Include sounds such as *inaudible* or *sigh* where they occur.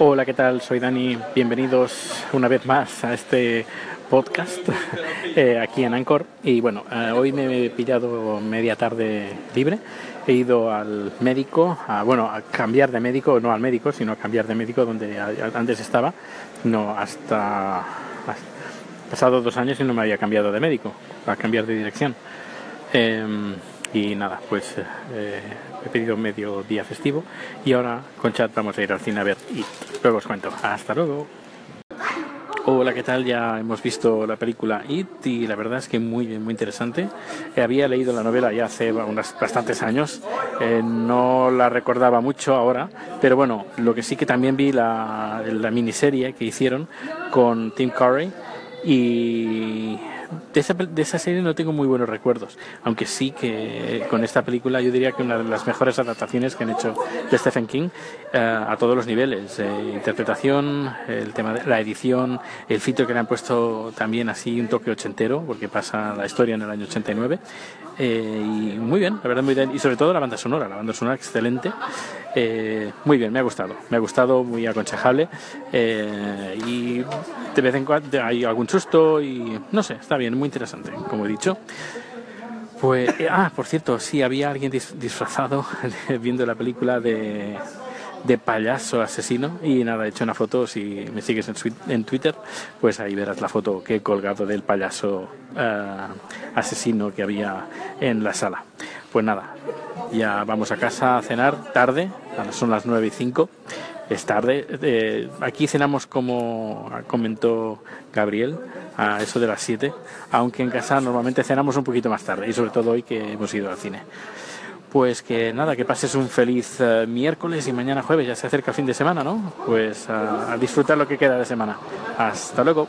Hola, ¿qué tal? Soy Dani. Bienvenidos una vez más a este podcast *laughs* eh, aquí en Anchor. Y bueno, eh, hoy me he pillado media tarde libre. He ido al médico, a, bueno, a cambiar de médico, no al médico, sino a cambiar de médico donde antes estaba. No, hasta, hasta pasado dos años y no me había cambiado de médico, a cambiar de dirección. Em, y nada, pues eh, he pedido medio día festivo y ahora con chat vamos a ir al cine a ver y luego os cuento. Hasta luego. Hola, ¿qué tal? Ya hemos visto la película It y la verdad es que muy muy interesante. Había leído la novela ya hace bastantes años, eh, no la recordaba mucho ahora, pero bueno, lo que sí que también vi la, la miniserie que hicieron con Tim Curry y de esa, de esa, serie no tengo muy buenos recuerdos, aunque sí que con esta película yo diría que una de las mejores adaptaciones que han hecho de Stephen King eh, a todos los niveles, eh, interpretación, el tema de la edición, el filtro que le han puesto también así un toque ochentero, porque pasa la historia en el año 89, eh, y muy bien, la verdad muy bien, y sobre todo la banda sonora, la banda sonora excelente, muy bien, me ha gustado, me ha gustado, muy aconsejable, y de vez en cuando hay algún susto y no sé, está bien, muy interesante, como he dicho. Pues, ah, por cierto, sí, había alguien disfrazado *laughs* viendo la película de, de payaso asesino y nada, he hecho una foto, si me sigues en, Twitter, pues ahí verás la foto que he colgado del payaso uh, asesino que había en la sala. Pues nada, ya vamos a casa a cenar tarde, son las 9 y 5 es tarde. Eh, aquí cenamos como comentó Gabriel, a eso de las 7, aunque en casa normalmente cenamos un poquito más tarde y sobre todo hoy que hemos ido al cine. Pues que nada, que pases un feliz uh, miércoles y mañana jueves, ya se acerca el fin de semana, ¿no? Pues a disfrutar lo que queda de semana. Hasta luego.